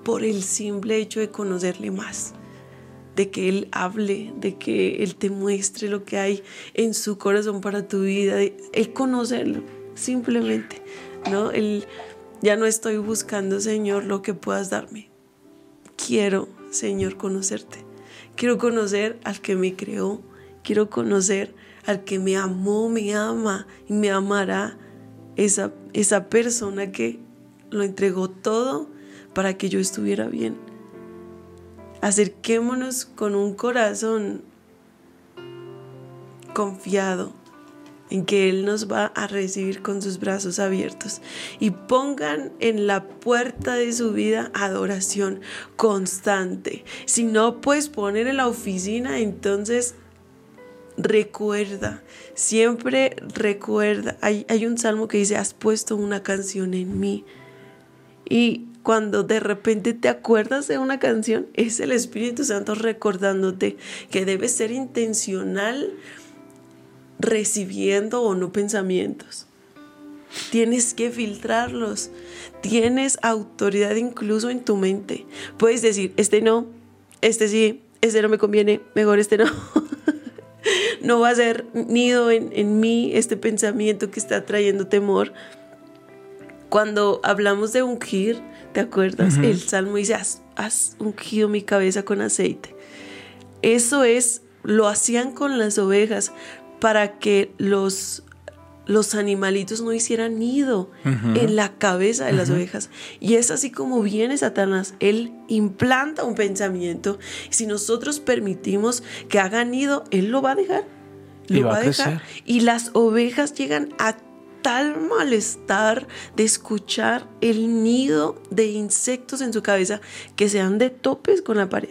por el simple hecho de conocerle más, de que Él hable, de que Él te muestre lo que hay en su corazón para tu vida, de Él conocerlo, simplemente, ¿no? Él, ya no estoy buscando, Señor, lo que puedas darme. Quiero, Señor, conocerte. Quiero conocer al que me creó. Quiero conocer al que me amó, me ama y me amará. Esa, esa persona que lo entregó todo para que yo estuviera bien Acerquémonos con un corazón confiado en que Él nos va a recibir con sus brazos abiertos. Y pongan en la puerta de su vida adoración constante. Si no puedes poner en la oficina, entonces recuerda, siempre recuerda. Hay, hay un salmo que dice, has puesto una canción en mí. Y cuando de repente te acuerdas de una canción, es el Espíritu Santo recordándote que debes ser intencional recibiendo o no pensamientos. Tienes que filtrarlos. Tienes autoridad incluso en tu mente. Puedes decir, este no, este sí, este no me conviene, mejor este no. <laughs> no va a ser nido en, en mí este pensamiento que está trayendo temor. Cuando hablamos de ungir, ¿te acuerdas? El salmo dice, has, ungido mi cabeza con aceite. Eso es, lo hacían con las ovejas para que los, los animalitos no hicieran nido en la cabeza de las ovejas. Y es así como viene Satanás. Él implanta un pensamiento. Y si nosotros permitimos que haga nido, él lo va a dejar. Lo va, a dejar. Y las ovejas llegan a tal malestar de escuchar el nido de insectos en su cabeza que sean de topes con la pared.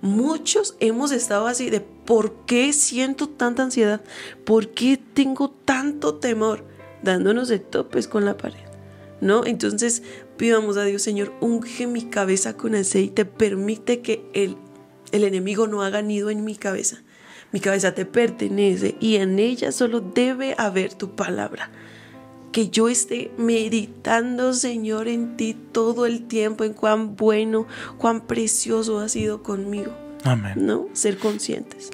Muchos hemos estado así de por qué siento tanta ansiedad, por qué tengo tanto temor, dándonos de topes con la pared. ¿No? Entonces pidamos a Dios, Señor, unge mi cabeza con aceite, permite que el, el enemigo no haga nido en mi cabeza. Mi cabeza te pertenece y en ella solo debe haber tu palabra que yo esté meditando, Señor, en ti todo el tiempo, en cuán bueno, cuán precioso has sido conmigo. Amén. ¿No? Ser conscientes.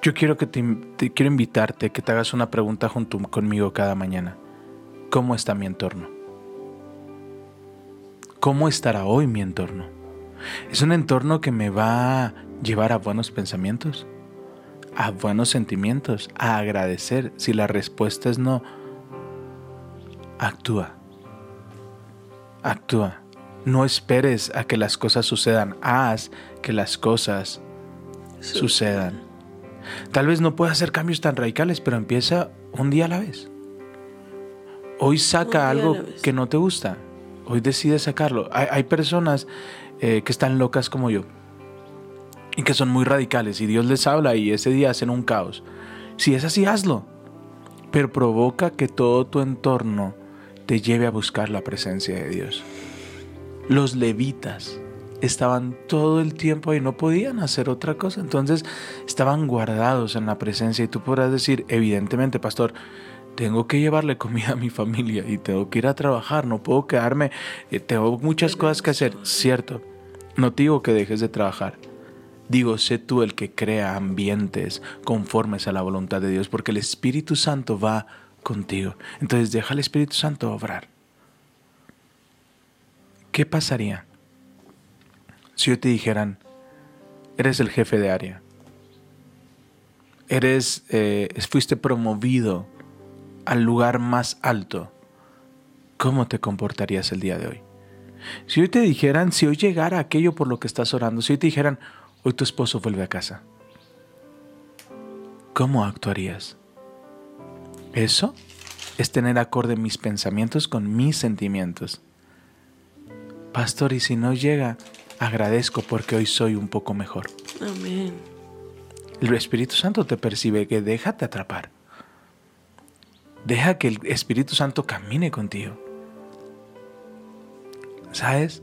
Yo quiero que te, quiero invitarte que te hagas una pregunta junto conmigo cada mañana. ¿Cómo está mi entorno? ¿Cómo estará hoy mi entorno? ¿Es un entorno que me va a llevar a buenos pensamientos? a buenos sentimientos, a agradecer. Si la respuesta es no, actúa. Actúa. No esperes a que las cosas sucedan. Haz que las cosas sucedan. Tal vez no pueda hacer cambios tan radicales, pero empieza un día a la vez. Hoy saca algo que no te gusta. Hoy decide sacarlo. Hay, personas eh, que están locas como yo y que son muy radicales y Dios les habla y ese día hacen un caos. Si es así, hazlo. Pero provoca que todo tu entorno te lleve a buscar la presencia de Dios. Los levitas estaban todo el tiempo y no podían hacer otra cosa. Entonces estaban guardados en la presencia y tú podrás decir, evidentemente, pastor, tengo que llevarle comida a mi familia y tengo que ir a trabajar, no puedo quedarme, eh, tengo muchas cosas que hacer. Cierto, no digo que dejes de trabajar, Digo, sé tú el que crea ambientes conformes a la voluntad de Dios, porque el Espíritu Santo va contigo. Entonces deja al Espíritu Santo obrar. ¿Qué pasaría si yo te dijeran, eres el jefe de área? eres, eh, fuiste promovido al lugar más alto, ¿cómo te comportarías el día de hoy? Si hoy te dijeran, si hoy llegara aquello por lo que estás orando, si hoy te dijeran, hoy tu esposo vuelve a casa, ¿cómo actuarías? Eso es tener acorde mis pensamientos con mis sentimientos. Pastor, y si no llega, agradezco porque hoy soy un poco mejor. Amén. El Espíritu Santo te percibe que déjate atrapar. Deja que el Espíritu Santo camine contigo. ¿Sabes?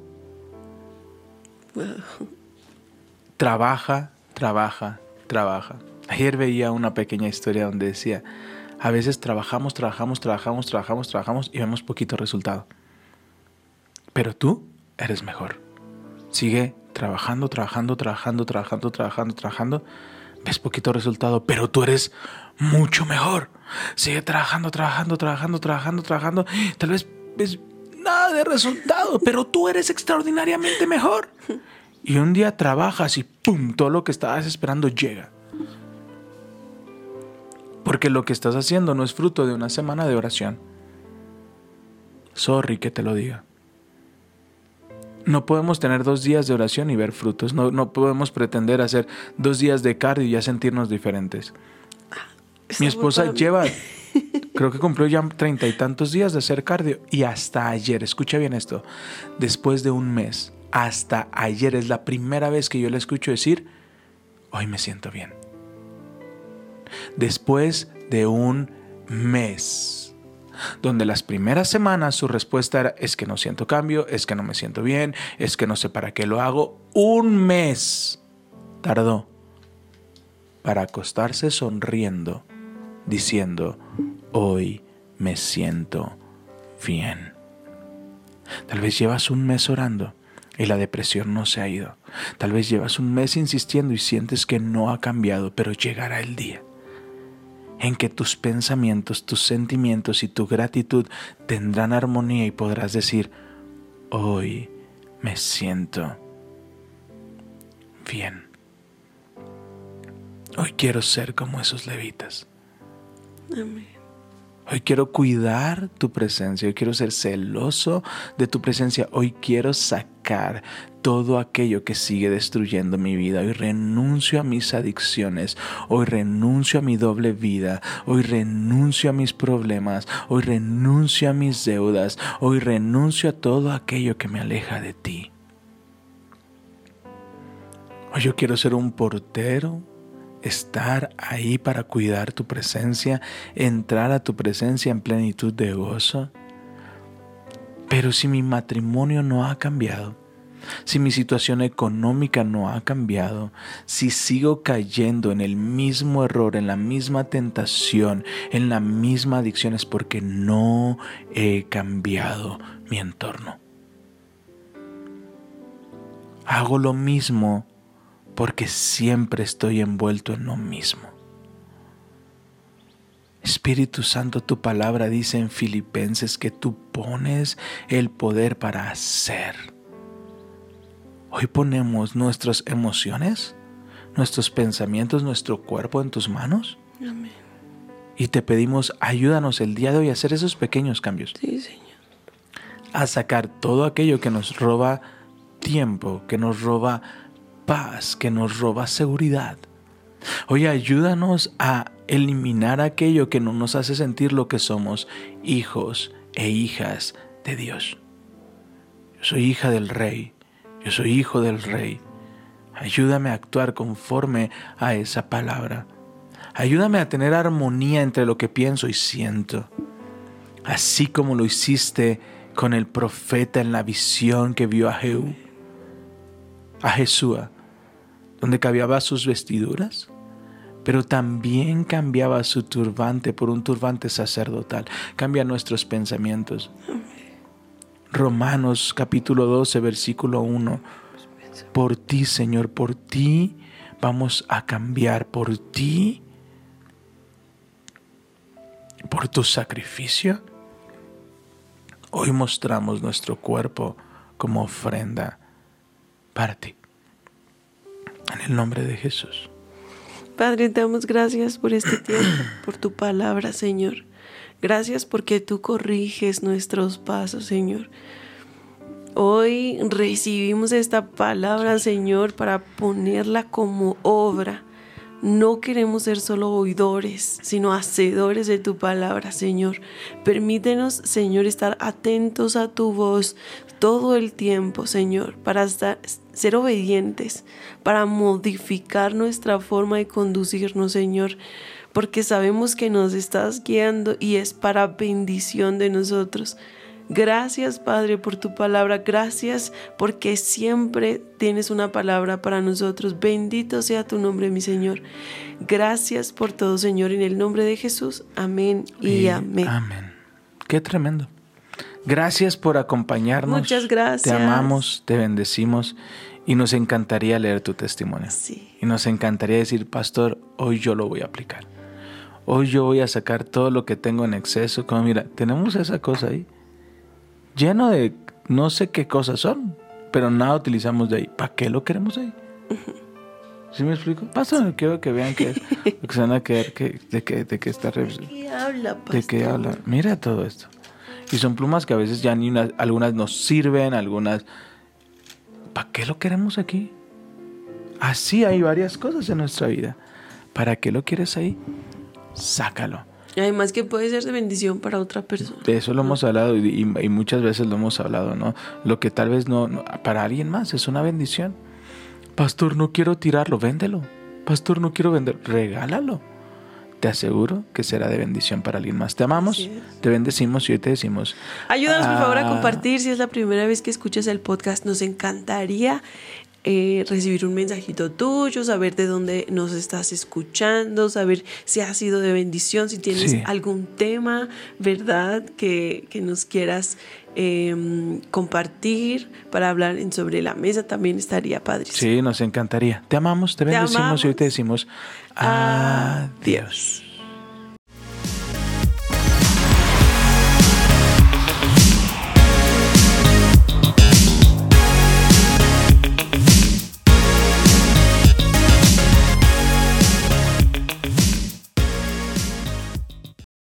Trabaja, trabaja, trabaja. Ayer veía una pequeña historia donde decía, a veces trabajamos, trabajamos, trabajamos, trabajamos, trabajamos y vemos poquito resultado. Pero tú eres mejor. Sigue trabajando, trabajando, trabajando, trabajando, trabajando, trabajando. Ves poquito resultado, pero tú eres mucho mejor. Sigue trabajando, trabajando, trabajando, trabajando, trabajando. Tal vez ves nada de resultado, pero tú eres extraordinariamente mejor. Y un día trabajas y ¡pum! Todo lo que estabas esperando llega. Porque lo que estás haciendo no es fruto de una semana de oración. Sorry que te lo diga. No podemos tener dos días de oración y ver frutos. No, no podemos pretender hacer dos días de cardio y ya sentirnos diferentes. Mi esposa lleva, <laughs> creo que cumplió ya treinta y tantos días de hacer cardio y hasta ayer, escucha bien esto, después de un mes, hasta ayer es la primera vez que yo le escucho decir, hoy me siento bien después de un mes. Donde las primeras semanas su respuesta era es que no siento cambio, es que no me siento bien, es que no sé para qué lo hago. Un mes tardó para acostarse sonriendo, diciendo, hoy me siento bien. Tal vez llevas un mes orando y la depresión no se ha ido. Tal vez llevas un mes insistiendo y sientes que no ha cambiado, pero llegará el día en que tus pensamientos, tus sentimientos y tu gratitud tendrán armonía y podrás decir, hoy me siento bien. Hoy quiero ser como esos levitas. Hoy quiero cuidar tu presencia, hoy quiero ser celoso de tu presencia, hoy quiero sacar todo aquello que sigue destruyendo mi vida. Hoy renuncio a mis adicciones, hoy renuncio a mi doble vida, hoy renuncio a mis problemas, hoy renuncio a mis deudas, hoy renuncio a todo aquello que me aleja de ti. Hoy yo quiero ser un portero estar ahí para cuidar tu presencia, entrar a tu presencia en plenitud de gozo. Pero si mi matrimonio no ha cambiado, si mi situación económica no ha cambiado, si sigo cayendo en el mismo error, en la misma tentación, en la misma adicción, es porque no he cambiado mi entorno. Hago lo mismo porque siempre estoy envuelto en lo mismo. Espíritu Santo, tu palabra dice en Filipenses que tú pones el poder para hacer. Hoy ponemos nuestras emociones, nuestros pensamientos, nuestro cuerpo en tus manos. Amén. Y te pedimos, ayúdanos el día de hoy a hacer esos pequeños cambios. Sí, Señor. A sacar todo aquello que nos roba tiempo, que nos roba paz, que nos roba seguridad. Hoy ayúdanos a eliminar aquello que no nos hace sentir lo que somos, hijos e hijas de Dios. Yo soy hija del Rey, yo soy hijo del Rey. Ayúdame a actuar conforme a esa palabra. Ayúdame a tener armonía entre lo que pienso y siento. Así como lo hiciste con el profeta en la visión que vio a Jehú, a Jesús donde cambiaba sus vestiduras, pero también cambiaba su turbante por un turbante sacerdotal. Cambia nuestros pensamientos. Romanos capítulo 12, versículo 1. Por ti, Señor, por ti vamos a cambiar, por ti, por tu sacrificio. Hoy mostramos nuestro cuerpo como ofrenda para ti. En el nombre de Jesús. Padre, te damos gracias por este tiempo, <clears throat> por tu palabra, Señor. Gracias porque tú corriges nuestros pasos, Señor. Hoy recibimos esta palabra, Señor, para ponerla como obra. No queremos ser solo oidores, sino hacedores de tu palabra, Señor. Permítenos, Señor, estar atentos a tu voz todo el tiempo, Señor, para ser obedientes, para modificar nuestra forma de conducirnos, Señor, porque sabemos que nos estás guiando y es para bendición de nosotros. Gracias Padre por tu palabra, gracias porque siempre tienes una palabra para nosotros. Bendito sea tu nombre, mi Señor. Gracias por todo, Señor, en el nombre de Jesús. Amén y, amén. Amén. Qué tremendo. Gracias por acompañarnos. Muchas gracias. Te amamos, te bendecimos y nos encantaría leer tu testimonio. Sí. Y nos encantaría decir, pastor, hoy yo lo voy a aplicar. Hoy yo voy a sacar todo lo que tengo en exceso. Como mira, tenemos esa cosa ahí lleno de no sé qué cosas son, pero nada utilizamos de ahí. ¿Para qué lo queremos ahí? <laughs> ¿Sí me explico? Pasa, quiero que vean que, que se van a quedar que, de que, de que está <laughs> ¿De qué habla, de qué habla. Mira todo esto. Y son plumas que a veces ya ni una, algunas nos sirven, algunas. ¿Para qué lo queremos aquí? Así hay varias cosas en nuestra vida. ¿Para qué lo quieres ahí? Sácalo. Además que puede ser de bendición para otra persona. De eso lo hemos hablado y, y, muchas veces lo hemos hablado, ¿no? Lo que tal vez no, no, para alguien más es una bendición. Pastor, no quiero tirarlo, véndelo. Pastor, no quiero vender, regálalo. Te aseguro que será de bendición para alguien más. Te amamos, te bendecimos y hoy te decimos. Ayúdanos por favor a compartir si es la primera vez que escuchas el podcast. Nos encantaría eh, recibir un mensajito tuyo, saber de dónde nos estás escuchando, saber si ha sido de bendición, si tienes Sí. algún tema, ¿verdad? Que, que nos quieras eh, compartir para hablar en sobre la mesa, también estaría padre. Sí, nos encantaría. Te amamos, te bendecimos y hoy te decimos Adiós. adiós.